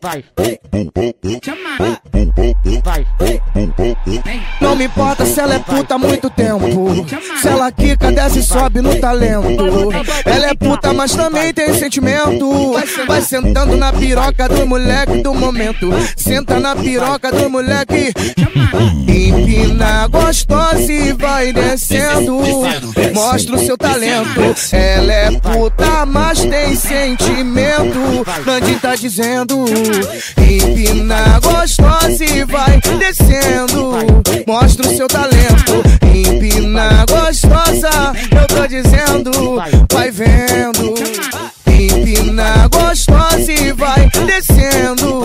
vai, chama, vai, Não me importa se ela é puta há muito tempo. Se ela quica, desce e sobe no talento. Ela é puta, mas também tem sentimento. Vai sentando na piroca do moleque do momento. Senta na piroca do moleque. Empina gostosa e vai descendo. Mostra o seu talento. Ela é puta, mas tem sentimento. Nandinho tá dizendo. Empina gostosa e vai descendo. Mostra o seu talento. Empina gostosa, eu tô dizendo. Vai vendo. Empina gostosa e vai descendo.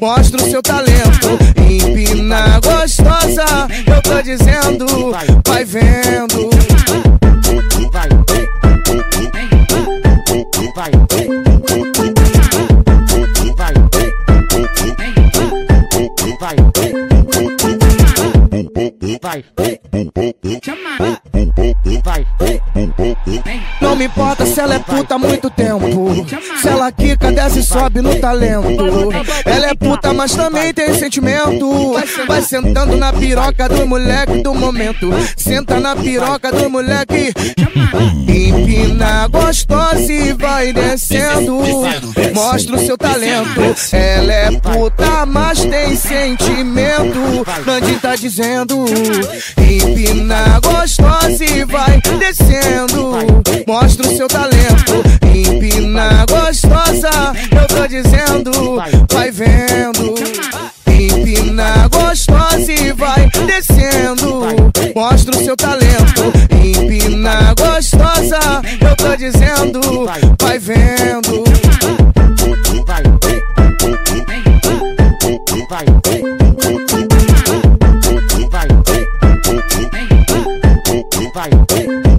Mostra o seu talento. Empina gostosa, eu tô dizendo. Vai vendo. vai, vai, vai, vai, Não me importa se ela é puta há muito tempo. Se ela quica, desce e sobe no talento. Ela é puta, mas também tem sentimento. Vai sentando na piroca do moleque do momento. Senta na piroca do moleque. Empina gostosa e vai descendo. Mostra o seu talento. Ela é puta, mas tem sentimento. Nandinho tá dizendo. Empina gostosa e vai descendo. Mostra o seu talento. Empina gostosa, eu tô dizendo. Vai vendo. Empina gostosa e vai descendo. Mostra o seu talento. Empina gostosa, eu tô dizendo. Vai vendo. Vai, vai, vai.